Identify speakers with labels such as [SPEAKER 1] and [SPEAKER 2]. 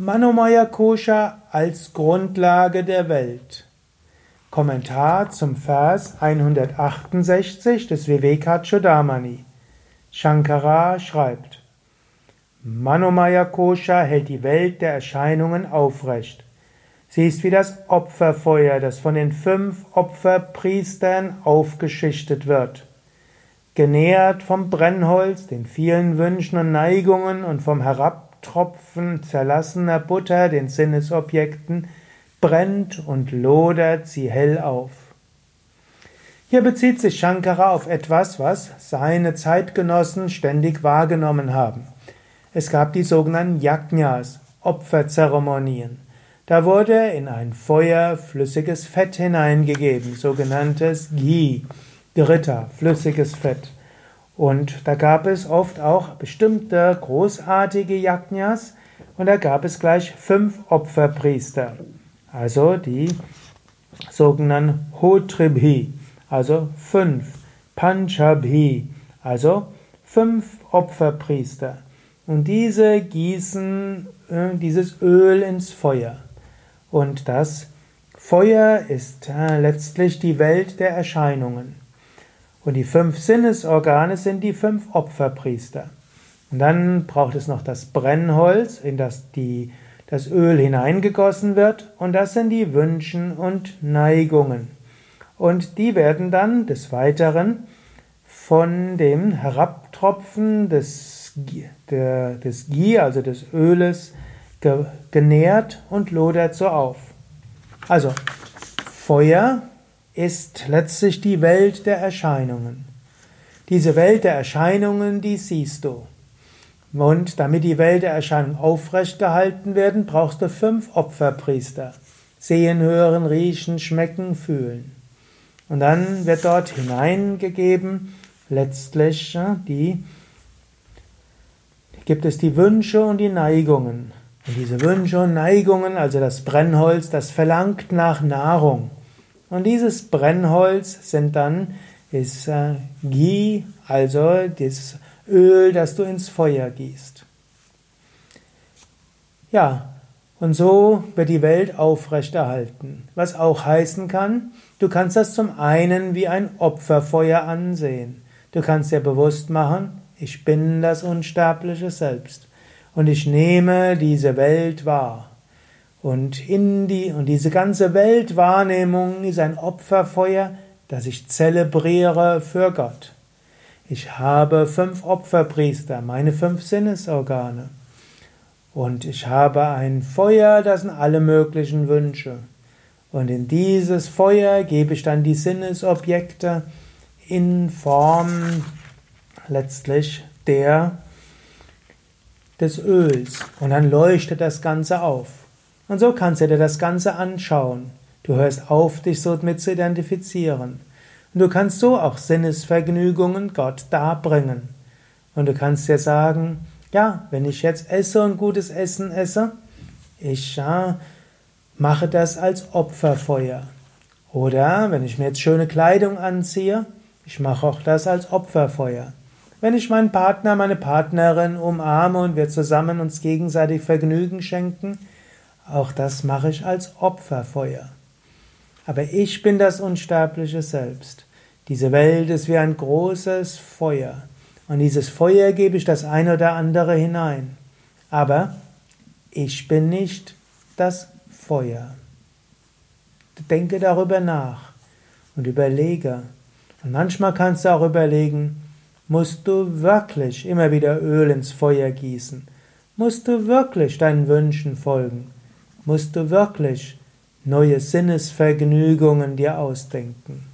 [SPEAKER 1] Manomaya Kosha als Grundlage der Welt. Kommentar zum Vers 168 des Vivekachudamani. Shankara schreibt: Manomaya Kosha hält die Welt der Erscheinungen aufrecht. Sie ist wie das Opferfeuer, das von den fünf Opferpriestern aufgeschichtet wird. Genährt vom Brennholz, den vielen Wünschen und Neigungen und vom Herab Tropfen zerlassener Butter, den Sinnesobjekten, brennt und lodert sie hell auf. Hier bezieht sich Shankara auf etwas, was seine Zeitgenossen ständig wahrgenommen haben. Es gab die sogenannten Yajnas, Opferzeremonien. Da wurde in ein Feuer flüssiges Fett hineingegeben, sogenanntes Ghee, Gritta, flüssiges Fett. Und da gab es oft auch bestimmte großartige Yajnas und da gab es gleich fünf Opferpriester. Also die sogenannten Hotribhi, also fünf, Panchabhi, also fünf Opferpriester. Und diese gießen äh, dieses Öl ins Feuer. Und das Feuer ist äh, letztlich die Welt der Erscheinungen. Und die fünf Sinnesorgane sind die fünf Opferpriester. Und dann braucht es noch das Brennholz, in das die, das Öl hineingegossen wird. Und das sind die Wünschen und Neigungen. Und die werden dann des Weiteren von dem Herabtropfen des, der, des Ghee, also des Öles, genährt und lodert so auf. Also Feuer ist letztlich die Welt der Erscheinungen. Diese Welt der Erscheinungen, die siehst du. Und damit die Welt der Erscheinungen aufrechtgehalten werden, brauchst du fünf Opferpriester. Sehen, hören, riechen, schmecken, fühlen. Und dann wird dort hineingegeben, letztlich die, gibt es die Wünsche und die Neigungen. Und diese Wünsche und Neigungen, also das Brennholz, das verlangt nach Nahrung. Und dieses Brennholz sind dann ist äh, Ghee, also das Öl, das du ins Feuer gießt. Ja, und so wird die Welt aufrechterhalten. Was auch heißen kann, du kannst das zum einen wie ein Opferfeuer ansehen. Du kannst dir bewusst machen, ich bin das unsterbliche Selbst und ich nehme diese Welt wahr. Und in die, und diese ganze Weltwahrnehmung ist ein Opferfeuer, das ich zelebriere für Gott. Ich habe fünf Opferpriester, meine fünf Sinnesorgane. Und ich habe ein Feuer, das sind alle möglichen Wünsche. Und in dieses Feuer gebe ich dann die Sinnesobjekte in Form letztlich der des Öls. Und dann leuchtet das Ganze auf. Und so kannst du dir das Ganze anschauen. Du hörst auf, dich so mit zu identifizieren. Und du kannst so auch Sinnesvergnügungen Gott darbringen. Und du kannst dir sagen, ja, wenn ich jetzt esse und gutes Essen esse, ich ja, mache das als Opferfeuer. Oder wenn ich mir jetzt schöne Kleidung anziehe, ich mache auch das als Opferfeuer. Wenn ich meinen Partner, meine Partnerin umarme und wir zusammen uns gegenseitig Vergnügen schenken, auch das mache ich als Opferfeuer. Aber ich bin das unsterbliche Selbst. Diese Welt ist wie ein großes Feuer. Und dieses Feuer gebe ich das eine oder andere hinein. Aber ich bin nicht das Feuer. Denke darüber nach und überlege. Und manchmal kannst du auch überlegen, musst du wirklich immer wieder Öl ins Feuer gießen? Musst du wirklich deinen Wünschen folgen? Musst du wirklich neue Sinnesvergnügungen dir ausdenken.